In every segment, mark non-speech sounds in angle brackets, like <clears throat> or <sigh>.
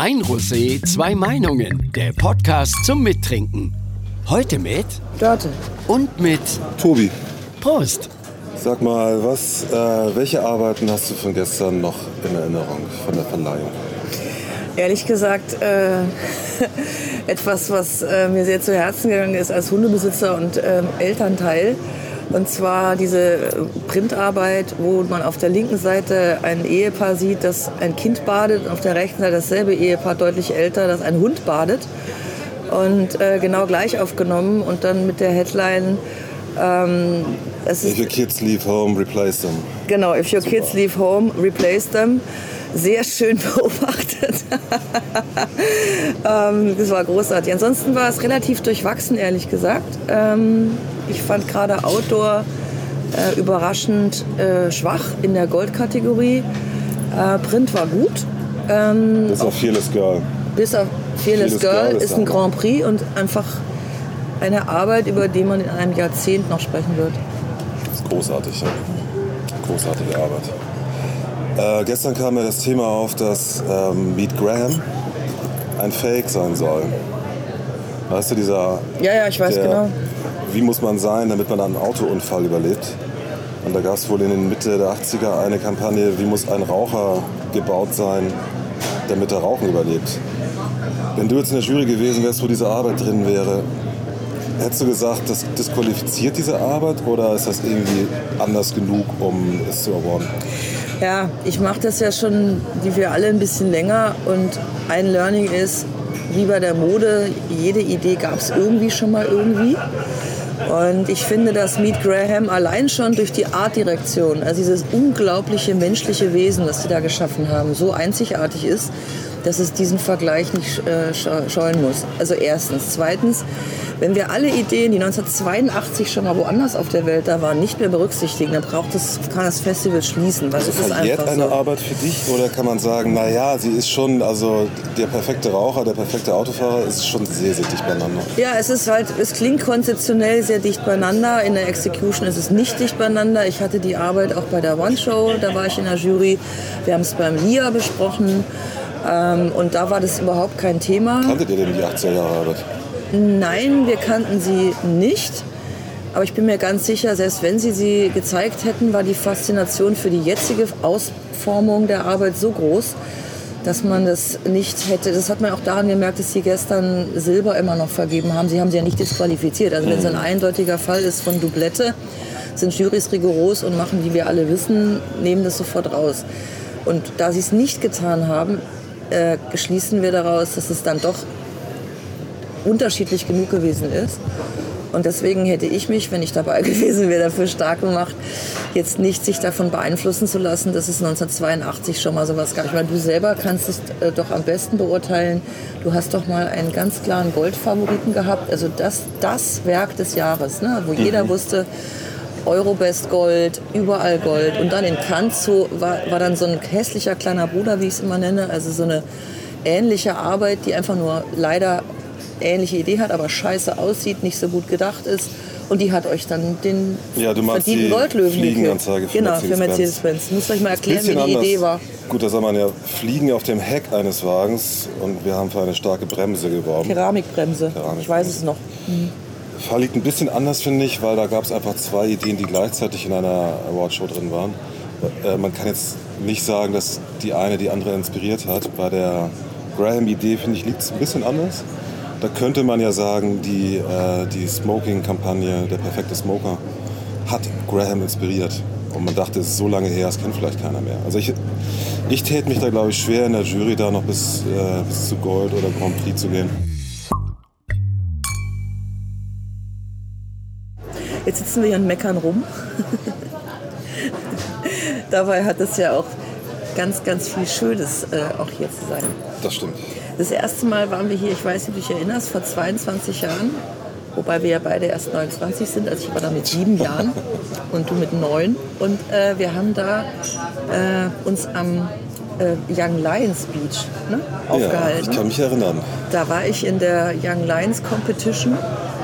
Ein Rosé, zwei Meinungen. Der Podcast zum Mittrinken. Heute mit Dörte. und mit Tobi, Prost. sag mal, was, äh, welche Arbeiten hast du von gestern noch in Erinnerung von der Verleihung? Ehrlich gesagt, äh, <laughs> etwas, was äh, mir sehr zu Herzen gegangen ist als Hundebesitzer und ähm, Elternteil. Und zwar diese Printarbeit, wo man auf der linken Seite ein Ehepaar sieht, das ein Kind badet, und auf der rechten Seite dasselbe Ehepaar, deutlich älter, das ein Hund badet. Und äh, genau gleich aufgenommen und dann mit der Headline, ähm, es If your kids leave home, replace them. Genau, if your kids leave home, replace them. Sehr schön <laughs> beobachtet. <laughs> ähm, das war großartig. Ansonsten war es relativ durchwachsen, ehrlich gesagt. Ähm, ich fand gerade Outdoor äh, überraschend äh, schwach in der Goldkategorie. Äh, Print war gut. Ähm, ist auch Fearless Girl. bis auf Fearless Fearless Girl Girl ist ein. Grand Prix und einfach eine Arbeit, über die man in einem Jahrzehnt noch sprechen wird. Das ist großartig. Ja. Großartige Arbeit. Äh, gestern kam mir das Thema auf, dass ähm, Meet Graham ein Fake sein soll. Weißt du, dieser. Ja, ja, ich weiß der, genau. Wie muss man sein, damit man einen Autounfall überlebt? Und da gab es wohl in den Mitte der 80er eine Kampagne, wie muss ein Raucher gebaut sein, damit er Rauchen überlebt. Wenn du jetzt in der Jury gewesen wärst, wo diese Arbeit drin wäre, hättest du gesagt, das disqualifiziert diese Arbeit oder ist das irgendwie anders genug, um es zu erworben? Ja, ich mache das ja schon, wie wir alle, ein bisschen länger. Und ein Learning ist, wie bei der Mode, jede Idee gab es irgendwie schon mal irgendwie. Und ich finde, dass Meet Graham allein schon durch die Artdirektion, also dieses unglaubliche menschliche Wesen, das sie da geschaffen haben, so einzigartig ist, dass es diesen Vergleich nicht äh, sche- scheuen muss. Also erstens. Zweitens, wenn wir alle Ideen, die 1982 schon mal woanders auf der Welt da waren, nicht mehr berücksichtigen, dann braucht es, kann das Festival schließen. Weil es ist Verliert einfach eine so. Arbeit für dich oder kann man sagen, naja, sie ist schon, also der perfekte Raucher, der perfekte Autofahrer ist schon sehr, sehr dicht beieinander. Ja, es ist halt, es klingt konzeptionell sehr dicht beieinander. In der Execution ist es nicht dicht beieinander. Ich hatte die Arbeit auch bei der One Show, da war ich in der Jury. Wir haben es beim LIA besprochen. Ähm, und da war das überhaupt kein Thema. Kanntet ihr denn die 80er Jahre Arbeit? Nein, wir kannten sie nicht. Aber ich bin mir ganz sicher, selbst wenn sie sie gezeigt hätten, war die Faszination für die jetzige Ausformung der Arbeit so groß, dass man das nicht hätte. Das hat man auch daran gemerkt, dass sie gestern Silber immer noch vergeben haben. Sie haben sie ja nicht disqualifiziert. Also wenn es ein eindeutiger Fall ist von Doublette, sind Jurys rigoros und machen, wie wir alle wissen, nehmen das sofort raus. Und da sie es nicht getan haben, äh, schließen wir daraus, dass es dann doch unterschiedlich genug gewesen ist. Und deswegen hätte ich mich, wenn ich dabei <laughs> gewesen wäre, dafür stark gemacht, jetzt nicht sich davon beeinflussen zu lassen, dass es 1982 schon mal sowas gab. Ich meine, du selber kannst es äh, doch am besten beurteilen. Du hast doch mal einen ganz klaren Goldfavoriten gehabt. Also das, das Werk des Jahres, ne? wo jeder wusste, Eurobest Gold, überall Gold. Und dann in so war, war dann so ein hässlicher kleiner Bruder, wie ich es immer nenne. Also so eine ähnliche Arbeit, die einfach nur leider ähnliche Idee hat, aber scheiße aussieht, nicht so gut gedacht ist. Und die hat euch dann den Ja, du meinst verdienten die Goldlöwen Fliegenanzeige für Genau, für Mercedes-Benz. Muss euch mal erklären, wie die anders. Idee war. Gut, da soll man ja fliegen auf dem Heck eines Wagens und wir haben für eine starke Bremse geworben. Keramikbremse. Keramikbremse. Ich weiß es noch. Fall liegt ein bisschen anders, finde ich, weil da gab es einfach zwei Ideen, die gleichzeitig in einer Awardshow drin waren. Äh, man kann jetzt nicht sagen, dass die eine die andere inspiriert hat. Bei der Graham-Idee, finde ich, liegt es ein bisschen anders. Da könnte man ja sagen, die, äh, die Smoking-Kampagne, der perfekte Smoker, hat Graham inspiriert. Und man dachte, es ist so lange her, das kennt vielleicht keiner mehr. Also ich, ich täte mich da, glaube ich, schwer in der Jury da noch bis, äh, bis zu Gold oder Grand Prix zu gehen. Jetzt sitzen wir hier und meckern rum. <laughs> Dabei hat es ja auch ganz, ganz viel Schönes, äh, auch hier zu sein. Das stimmt. Das erste Mal waren wir hier, ich weiß nicht, ob du dich erinnerst, vor 22 Jahren. Wobei wir ja beide erst 29 sind. Also ich war da mit sieben Jahren <laughs> und du mit neun. Und äh, wir haben da äh, uns am äh, Young Lions Beach ne, Ja, aufgehalten. ich kann mich erinnern. Da war ich in der Young Lions Competition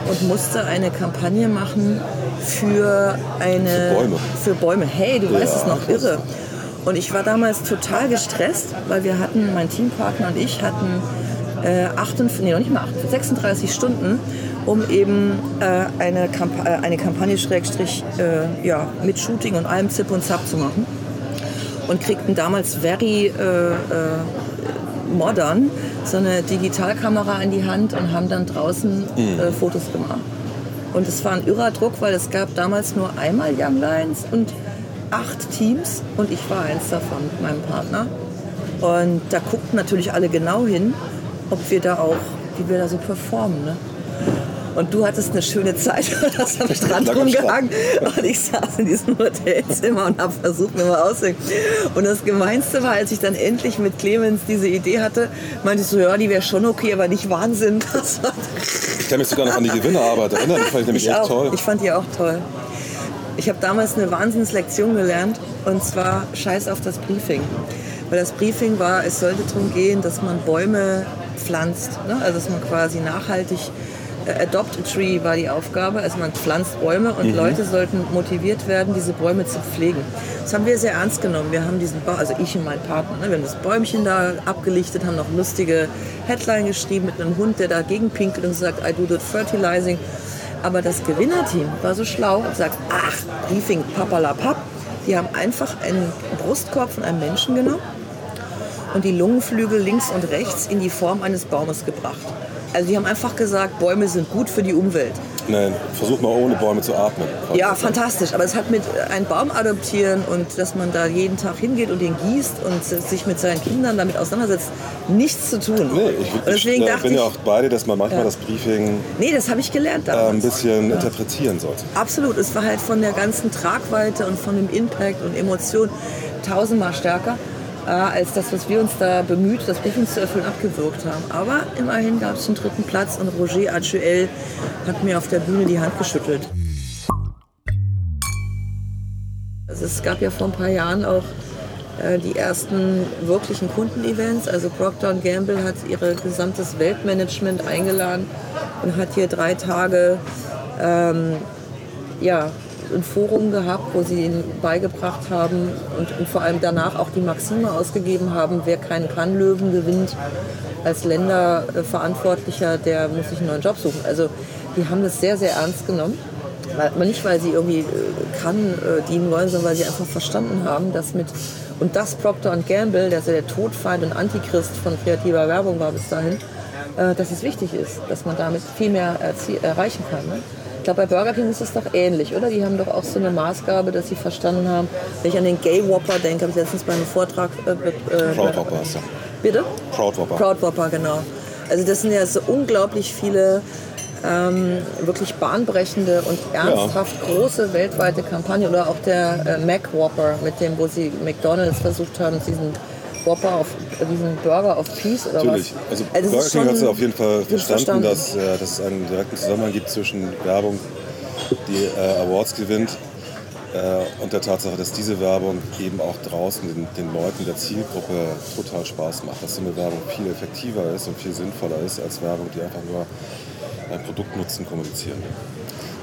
und musste eine Kampagne machen für eine Für Bäume. Für Bäume. Hey, du weißt Ja, es noch irre. Und ich war damals total gestresst, weil wir hatten, mein Teampartner und ich hatten äh, 58, nee, noch nicht mal 58, 36 Stunden, um eben äh, eine, Kamp äh, eine Kampagne Schrägstrich äh, ja, mit Shooting und allem Zip und Zap zu machen. Und kriegten damals very äh, äh, modern so eine Digitalkamera in die Hand und haben dann draußen äh, Fotos gemacht. Und es war ein irrer Druck, weil es gab damals nur einmal Young Lions und acht Teams und ich war eins davon mit meinem Partner. Und da guckten natürlich alle genau hin, ob wir da auch, wie wir da so performen. Ne? Und du hattest eine schöne Zeit, du hast am Strand rumgehangen und ich saß in diesem Hotelzimmer und habe versucht, mir mal auszudenken. Und das Gemeinste war, als ich dann endlich mit Clemens diese Idee hatte, meinte ich so, ja, die wäre schon okay, aber nicht Wahnsinn. <laughs> Ich kann mich sogar noch an die Gewinnerarbeit erinnern. Die fand ich nämlich ich echt auch. toll. Ich fand die auch toll. Ich habe damals eine Wahnsinnslektion gelernt und zwar Scheiß auf das Briefing. Weil das Briefing war, es sollte darum gehen, dass man Bäume pflanzt. Ne? Also dass man quasi nachhaltig Adopt a Tree war die Aufgabe. Also man pflanzt Bäume und Leute sollten motiviert werden, diese Bäume zu pflegen. Das haben wir sehr ernst genommen. Wir haben diesen Baum, also ich und mein Partner, ne? wir haben das Bäumchen da abgelichtet, haben noch lustige Headline geschrieben mit einem Hund, der dagegen pinkelt und sagt, I do the fertilizing. Aber das Gewinnerteam war so schlau und sagt, ach, Briefing, papalapap. Die haben einfach einen Brustkorb von einem Menschen genommen und die Lungenflügel links und rechts in die Form eines Baumes gebracht. Also die haben einfach gesagt, Bäume sind gut für die Umwelt. Nein, versuch mal ohne Bäume zu atmen. Ja, fantastisch. Aber es hat mit äh, einem Baum adoptieren und dass man da jeden Tag hingeht und den gießt und sich mit seinen Kindern damit auseinandersetzt, nichts zu tun. Nee, ich, und deswegen ich dachte bin ja auch bei dir, dass man manchmal Ja. das Briefing nee, das habe ich gelernt äh, ein damals. bisschen interpretieren sollte. Absolut, es war halt von der ganzen Tragweite und von dem Impact und Emotion tausendmal stärker, äh, als das, was wir uns da bemüht, das Briefing zu erfüllen, abgewirkt haben. Aber immerhin gab es den dritten Platz und Roger Achuel hat mir auf der Bühne die Hand geschüttelt. Also es gab ja vor ein paar Jahren auch äh, die ersten wirklichen Kundenevents. Also Procter Gamble hat ihr gesamtes Weltmanagement eingeladen und hat hier drei Tage ähm, ja, ein Forum gehabt, wo sie ihnen beigebracht haben und, und vor allem danach auch die Maxime ausgegeben haben, wer keinen Kannlöwen gewinnt als Länderverantwortlicher, der muss sich einen neuen Job suchen. Also die haben das sehr, sehr ernst genommen. Weil, nicht, weil sie irgendwie äh, kann äh, dienen wollen, sondern weil sie einfach verstanden haben, dass mit und das Procter Gamble, der so der Todfeind und Antichrist von kreativer Werbung war bis dahin, äh, dass es wichtig ist, dass man damit viel mehr erreichen kann. Ne? Ich glaube, bei Burger King ist es doch ähnlich, oder? Die haben doch auch so eine Maßgabe, dass sie verstanden haben. Wenn ich an den Gay Whopper denke, habe ich letztens bei einem Vortrag. Äh, äh, Proudwhopper ist ja. Bitte? Proudwhopper. Proudwhopper, genau. Also das sind ja so unglaublich viele ähm, wirklich bahnbrechende und ernsthaft große weltweite Kampagnen. Oder auch der äh, Mac Whopper, mit dem, wo sie McDonalds versucht haben, diesen Whopper auf diesen Burger auf Peace oder Natürlich. was. Also, es Burger King hat es auf jeden Fall verstanden, dass, äh, dass es einen direkten Zusammenhang gibt zwischen Werbung, die äh, Awards gewinnt, äh, und der Tatsache, dass diese Werbung eben auch draußen den, den Leuten der Zielgruppe total Spaß macht. Dass so eine Werbung viel effektiver ist und viel sinnvoller ist als Werbung, die einfach nur ein Produktnutzen kommunizieren.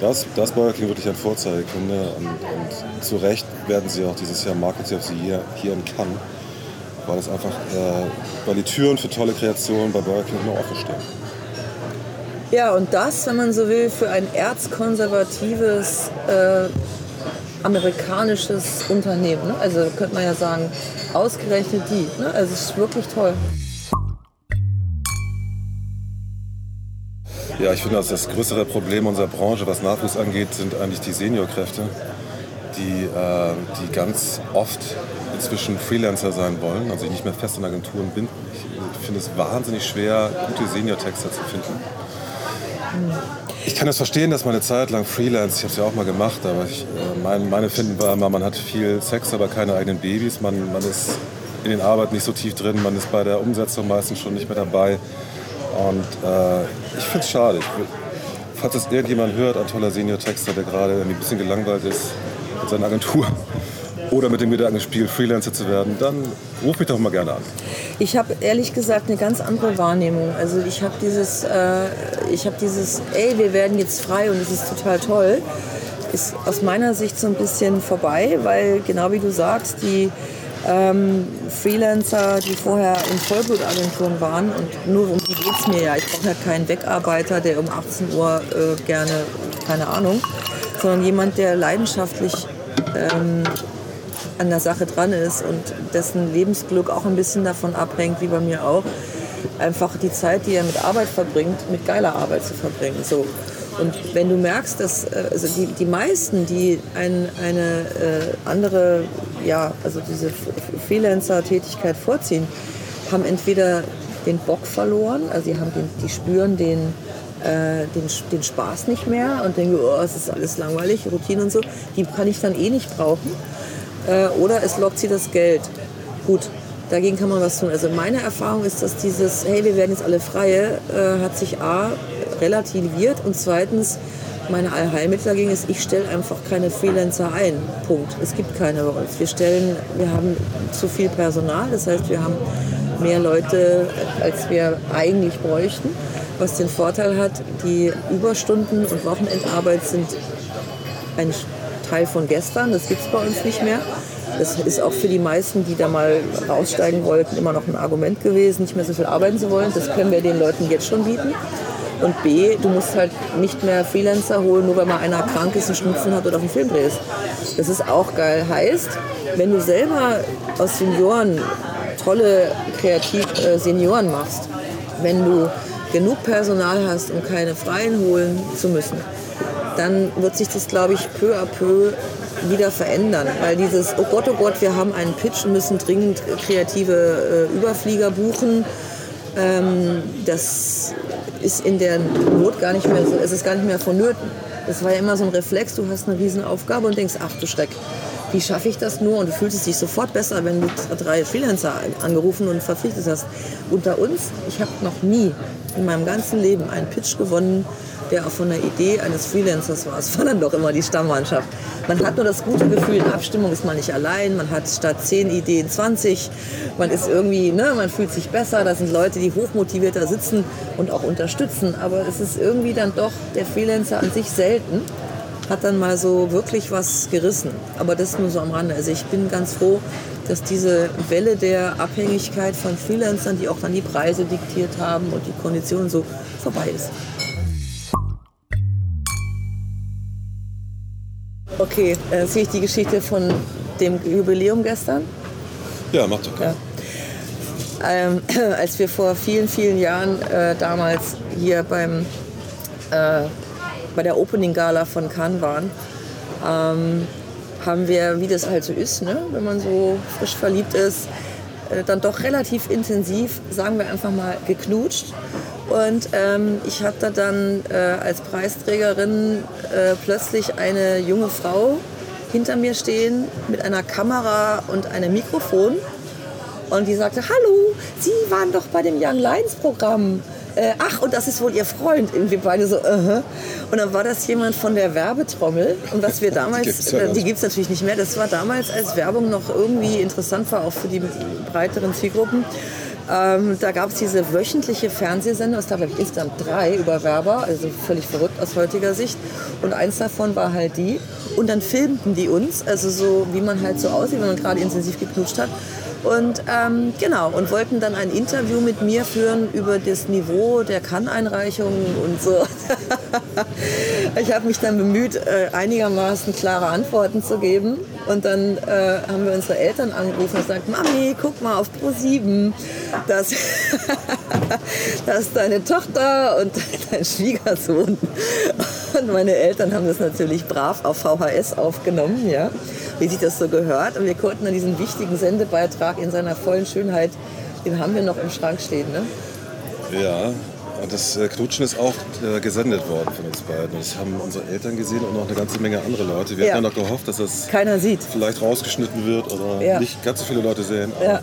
Das, das Burger King wirklich ein Vorzeigekunde und, und zu Recht werden sie auch dieses Jahr Marketing of the Year hier in Cannes, weil es einfach, äh, weil die Türen für tolle Kreationen bei Burger King immer offen stehen. Ja, und das, wenn man so will, für ein erzkonservatives äh, amerikanisches Unternehmen. Ne? Also könnte man ja sagen, ausgerechnet die. Ne? Also es ist wirklich toll. Ja, ich finde, dass das größere Problem unserer Branche, was Nachwuchs angeht, sind eigentlich die Seniorkräfte, die, äh, die ganz oft inzwischen Freelancer sein wollen, also die nicht mehr fest in Agenturen binden. Ich finde es wahnsinnig schwer, gute Senior-Texter zu finden. Ich kann das verstehen, dass man eine Zeit lang Freelance, ich habe es ja auch mal gemacht, aber ich, äh, mein, meine Finden war immer, man hat viel Sex, aber keine eigenen Babys. Man, man ist in den Arbeiten nicht so tief drin, man ist bei der Umsetzung meistens schon nicht mehr dabei. Und äh, ich finde es schade. Ich, will- falls das irgendjemand hört, ein toller Senior-Texter, der gerade ein bisschen gelangweilt ist mit seiner Agentur oder mit dem Gedanken spielt, Freelancer zu werden, dann ruf mich doch mal gerne an. Ich habe ehrlich gesagt eine ganz andere Wahrnehmung. Also ich habe dieses, äh, ich habe dieses, ey, wir werden jetzt frei und es ist total toll, ist aus meiner Sicht so ein bisschen vorbei, weil genau wie du sagst, die ähm, Freelancer, die vorher in Vollblutagenturen waren. Und nur um die geht es mir ja. Ich brauche ja keinen Wegarbeiter, der um 18 Uhr äh, gerne, keine Ahnung, sondern jemand, der leidenschaftlich ähm, an der Sache dran ist und dessen Lebensglück auch ein bisschen davon abhängt, wie bei mir auch, einfach die Zeit, die er mit Arbeit verbringt, mit geiler Arbeit zu verbringen. So. Und wenn du merkst, dass äh, also die, die meisten, die ein, eine äh, andere, ja, also diese Freelancer-Tätigkeit vorziehen, haben entweder den Bock verloren, also sie haben den, die spüren den, äh, den, den Spaß nicht mehr und denken, oh, es ist alles langweilig, Routine und so, die kann ich dann eh nicht brauchen. Äh, oder es lockt sie das Geld. Gut, dagegen kann man was tun. Also meine Erfahrung ist, dass dieses, hey, wir werden jetzt alle Freie, äh, hat sich A, relativiert und zweitens, meine Allheilmittel dagegen ist, ich stelle einfach keine Freelancer ein. Punkt. Es gibt keine bei uns. Wir stellen, wir haben zu viel Personal, das heißt, wir haben mehr Leute, als wir eigentlich bräuchten, was den Vorteil hat, die Überstunden und Wochenendarbeit sind ein Teil von gestern, das gibt es bei uns nicht mehr. Das ist auch für die meisten, die da mal raussteigen wollten, immer noch ein Argument gewesen, nicht mehr so viel arbeiten zu wollen. Das können wir den Leuten jetzt schon bieten. Und B, du musst halt nicht mehr Freelancer holen, nur weil mal einer krank ist, einen Schnupfen hat oder auf einen Film drehst. Das ist auch geil. Heißt, wenn du selber aus Senioren tolle kreativ äh, Senioren machst, wenn du genug Personal hast, um keine Freien holen zu müssen, dann wird sich das, glaube ich, peu à peu wieder verändern. Weil dieses, oh Gott, oh Gott, wir haben einen Pitch und müssen dringend kreative äh, Überflieger buchen, ähm, das ist in der Not gar nicht mehr so, es ist gar nicht mehr vonnöten. Das war ja immer so ein Reflex, du hast eine Riesenaufgabe und denkst, ach du Schreck, wie schaffe ich das nur? Und du fühlst dich sofort besser, wenn du drei Freelancer angerufen und verpflichtet hast. Unter uns, ich habe noch nie in meinem ganzen Leben einen Pitch gewonnen, der auch von der Idee eines Freelancers war. Es war dann doch immer die Stammmannschaft. Man hat nur das gute Gefühl, in Abstimmung ist man nicht allein. Man hat statt 10 Ideen 20. Man ist irgendwie, ne, man fühlt sich besser. Da sind Leute, die hochmotiviert da sitzen und auch unterstützen. Aber es ist irgendwie dann doch der Freelancer an sich selten hat dann mal so wirklich was gerissen. Aber das nur so am Rande. Also ich bin ganz froh, dass diese Welle der Abhängigkeit von Freelancern, die auch dann die Preise diktiert haben und die Konditionen so vorbei ist. Okay, äh, sehe ich die Geschichte von dem Jubiläum gestern? Ja, macht doch ja. Ähm, <clears throat> als wir vor vielen, vielen Jahren äh, damals hier beim, äh, bei der Opening Gala von Cannes waren, ähm, haben wir, wie das halt so ist, ne? wenn man so frisch verliebt ist, äh, dann doch relativ intensiv, sagen wir einfach mal, geknutscht. Und ähm, ich hatte dann äh, als Preisträgerin äh, plötzlich eine junge Frau hinter mir stehen mit einer Kamera und einem Mikrofon. Und die sagte, hallo, Sie waren doch bei dem Young Lions Programm äh, ach, und das ist wohl Ihr Freund. Und wir beide so, uh -huh. Und dann war das jemand von der Werbetrommel. Und was wir <laughs> damals, die gibt es ja natürlich nicht mehr, das war damals, als Werbung noch irgendwie interessant war, auch für die breiteren Zielgruppen. Ähm, da gab es diese wöchentliche Fernsehsendung, es gab insgesamt drei über Werber, also völlig verrückt aus heutiger Sicht. Und eins davon war halt die. Und dann filmten die uns, also so wie man halt so aussieht, wenn man gerade intensiv geknutscht hat. Und ähm, genau, und wollten dann ein Interview mit mir führen über das Niveau der Kann-Einreichungen und so. <laughs> ich habe mich dann bemüht, äh, einigermaßen klare Antworten zu geben. Und dann äh, haben wir unsere Eltern angerufen und gesagt, Mami, guck mal auf Pro7, dass, <laughs> dass deine Tochter und <laughs> dein Schwiegersohn und meine Eltern haben das natürlich brav auf VHS aufgenommen, ja wie sich das so gehört. Und wir konnten dann diesen wichtigen Sendebeitrag in seiner vollen Schönheit, den haben wir noch im Schrank stehen. Ne? Ja, und das äh, Knutschen ist auch äh, gesendet worden von uns beiden. Das haben unsere Eltern gesehen und noch eine ganze Menge andere Leute. Wir ja. hatten ja noch gehofft, dass das Keiner sieht. vielleicht rausgeschnitten wird oder ja. nicht ganz so viele Leute sehen. Ja.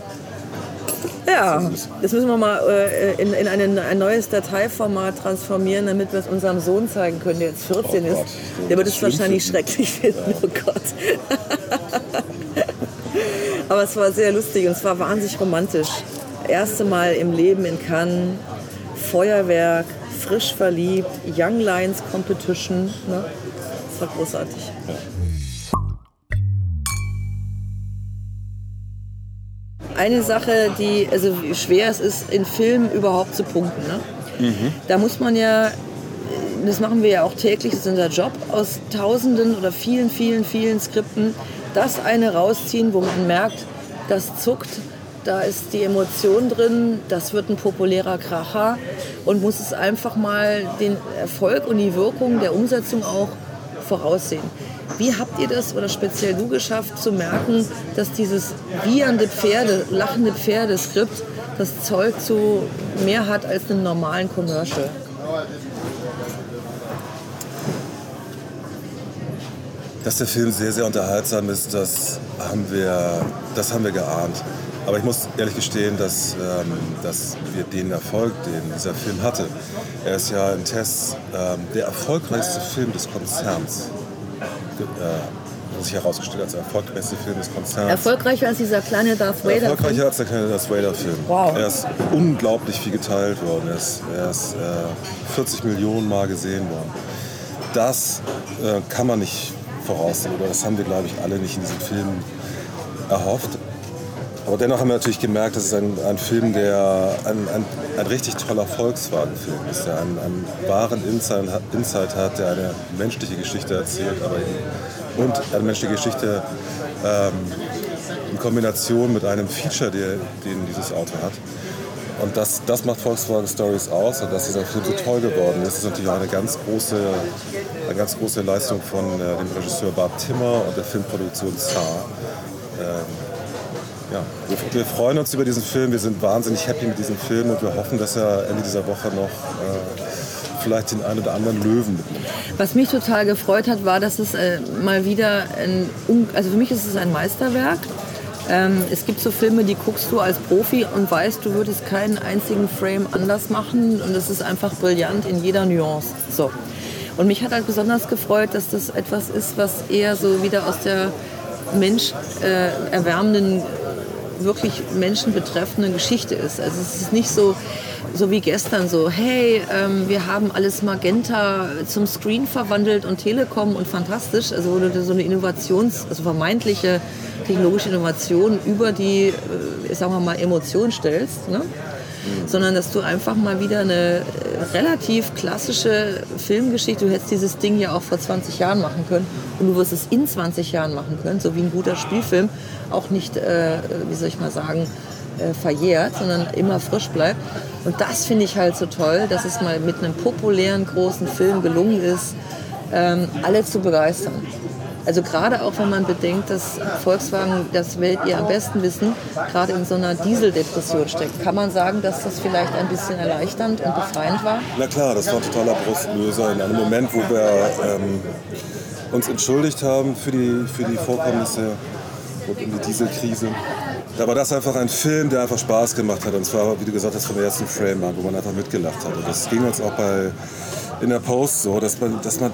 Ja, das müssen wir mal äh, in, in ein, ein, neues Dateiformat transformieren, damit wir es unserem Sohn zeigen können, der jetzt 14 oh ist. Der wird es wahrscheinlich finden. schrecklich finden. Oh Gott. <laughs> Aber es war sehr lustig und es war wahnsinnig romantisch. Erste Mal im Leben in Cannes, Feuerwerk, frisch verliebt, Young Lions Competition. Ne? Das war großartig. Eine Sache, die, also wie schwer es ist, in Film überhaupt zu punkten. Ne? Da muss man ja, das machen wir ja auch täglich, das ist unser Job, aus tausenden oder vielen, vielen, vielen Skripten das eine rausziehen, wo man merkt, das zuckt, da ist die Emotion drin, das wird ein populärer Kracher und muss es einfach mal den Erfolg und die Wirkung der Umsetzung auch voraussehen. Wie habt ihr das oder speziell du geschafft zu merken, dass dieses wiehernde Pferde, lachende Pferdeskript das Zeug zu mehr hat als einen normalen Commercial? Dass der Film sehr, sehr unterhaltsam ist, das haben wir, das haben wir geahnt. Aber ich muss ehrlich gestehen, dass, ähm, dass wir den Erfolg, den dieser Film hatte, er ist ja in Tests ähm, der erfolgreichste Film des Konzerns, äh, hat sich herausgestellt als der erfolgreichste Film des Konzerns. Erfolgreicher als dieser kleine Darth Vader. Erfolgreicher als der kleine Darth Vader-Film. Wow. Er ist unglaublich viel geteilt worden. Er ist, er ist äh, 40 Millionen Mal gesehen worden. Das äh, kann man nicht voraussehen. Oder das haben wir, glaube ich, alle nicht in diesem Film erhofft. Aber dennoch haben wir natürlich gemerkt, das ist ein, ein Film, der ein, ein, ein richtig toller Volkswagen-Film ist, der einen, einen wahren Insight hat, der eine menschliche Geschichte erzählt, aber und eine menschliche Geschichte ähm, in Kombination mit einem Feature, der, den dieses Auto hat. Und das, das macht Volkswagen Stories aus und dass dieser Film so toll geworden ist, ist natürlich auch eine ganz große, eine ganz große Leistung von äh, dem Regisseur Bart Timmer und der Filmproduktion Saar. Ähm, ja, wir, freuen uns über diesen Film, wir sind wahnsinnig happy mit diesem Film und wir hoffen, dass er Ende dieser Woche noch äh, vielleicht den einen oder anderen Löwen mitnimmt. Was mich total gefreut hat, war, dass es äh, mal wieder ein, also für mich ist es ein Meisterwerk. Ähm, es gibt so Filme, die guckst du als Profi und weißt, du würdest keinen einzigen Frame anders machen und es ist einfach brillant in jeder Nuance. So. Und mich hat halt besonders gefreut, dass das etwas ist, was eher so wieder aus der Mensch äh, erwärmenden wirklich Menschen betreffende Geschichte ist. Also es ist nicht so, so wie gestern so, hey, ähm, wir haben alles Magenta zum Screen verwandelt und Telekom und fantastisch. Also wo du so eine Innovations-, also vermeintliche technologische Innovation über die, äh, sagen wir mal, Emotion stellst. Ne? Sondern dass du einfach mal wieder eine äh, relativ klassische Filmgeschichte, du hättest dieses Ding ja auch vor 20 Jahren machen können und du wirst es in 20 Jahren machen können, so wie ein guter Spielfilm auch nicht, äh, wie soll ich mal sagen, äh, verjährt, sondern immer frisch bleibt. Und das finde ich halt so toll, dass es mal mit einem populären großen Film gelungen ist, ähm, alle zu begeistern. Also gerade auch wenn man bedenkt, dass Volkswagen, das werdet ihr am besten wissen, gerade in so einer Dieseldepression steckt, kann man sagen, dass das vielleicht ein bisschen erleichternd und befreiend war? Na klar, das war totaler Brustlöser in einem Moment, wo wir ähm, uns entschuldigt haben für die, für die Vorkommnisse rund um die Dieselkrise. Da war das einfach ein Film, der einfach Spaß gemacht hat. Und zwar, wie du gesagt hast, vom ersten Frame an, wo man einfach mitgelacht hat. Und das ging uns auch bei, in der Post so, dass man, dass man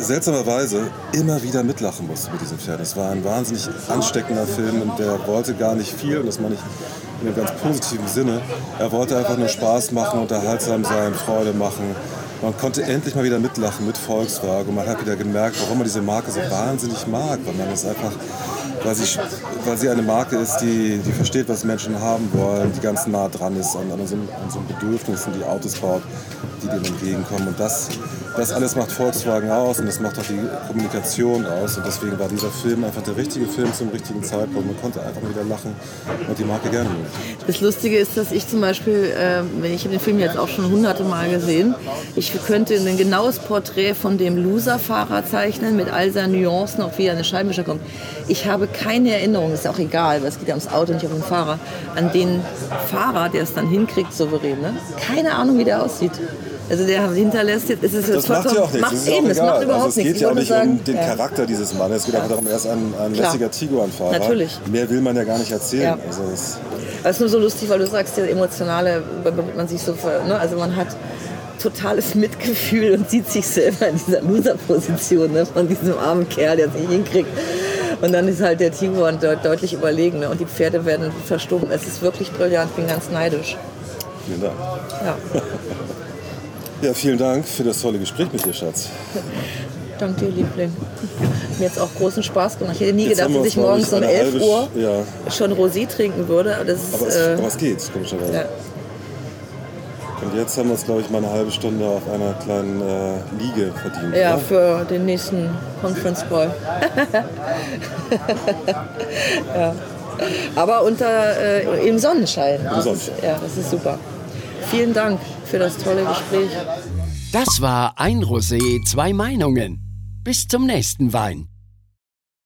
seltsamerweise immer wieder mitlachen musste mit diesem Pferd. Es war ein wahnsinnig ansteckender Film und der wollte gar nicht viel und das meine ich in einem ganz positiven Sinne. Er wollte einfach nur Spaß machen, unterhaltsam sein, Freude machen. Man konnte endlich mal wieder mitlachen mit Volkswagen und man hat wieder gemerkt, warum man diese Marke so wahnsinnig mag, weil man es einfach, weil sie, weil sie eine Marke ist, die, die versteht, was Menschen haben wollen, die ganz nah dran ist an, an, unseren, an unseren Bedürfnissen, die Autos baut, die dem entgegenkommen. Und das, das alles macht Volkswagen aus und das macht auch die Kommunikation aus. Und deswegen war dieser Film einfach der richtige Film zum richtigen Zeitpunkt. Man konnte einfach wieder lachen und die Marke gerne mögen. Das Lustige ist, dass ich zum Beispiel, äh, wenn ich habe den Film jetzt auch schon hunderte Mal gesehen, ich könnte ein genaues Porträt von dem Loser-Fahrer zeichnen mit all seinen Nuancen, auch wie er eine Scheibenwischer kommt. Ich habe keine Erinnerung, ist auch egal, weil es geht ja ums Auto, nicht um den Fahrer, an den Fahrer, der es dann hinkriegt, souverän. Ne? Keine Ahnung, wie der aussieht. Also der hinterlässt jetzt, es ist jetzt Das macht ja auch nichts. Macht ja eben, egal. macht überhaupt also es geht ja auch Ich nicht wollte um sagen, den ja. Charakter dieses Mannes. Es geht einfach darum, er ist ein, ein lässiger Tiguan-Fahrer. Natürlich. Mehr will man ja gar nicht erzählen. Ja. Also es, Das ist nur so lustig, weil du sagst, der emotionale, womit man sich so, ver- ne? also man hat totales Mitgefühl und sieht sich selber in dieser Loser-Position ne? von diesem armen Kerl, der es nicht hinkriegt. Und dann ist halt der Tiguan deut deutlich überlegen ne? und die Pferde werden verstummt. Es ist wirklich brillant, ich bin ganz neidisch. vielen Dank. Ja. <laughs> Ja, vielen Dank für das tolle Gespräch mit dir, Schatz. Dank dir, Liebling. Mir jetzt auch großen Spaß gemacht. Ich hätte nie Jetzt gedacht, dass ich morgens um eine 11 halbe Uhr Ja, schon Rosé trinken würde. Aber, das aber es, äh, aber es geht, komischerweise. ja. Und jetzt haben wir uns, glaube ich, mal eine halbe Stunde auf einer kleinen äh, Liege verdient. ja, oder? für den nächsten Conference Call. <laughs> ja. Aber unter äh, im Sonnenschein. Ist, Sonnenschein. ja, das ist super. Vielen Dank für das tolle Gespräch. Das war ein Rosé, zwei Meinungen. Bis zum nächsten Wein.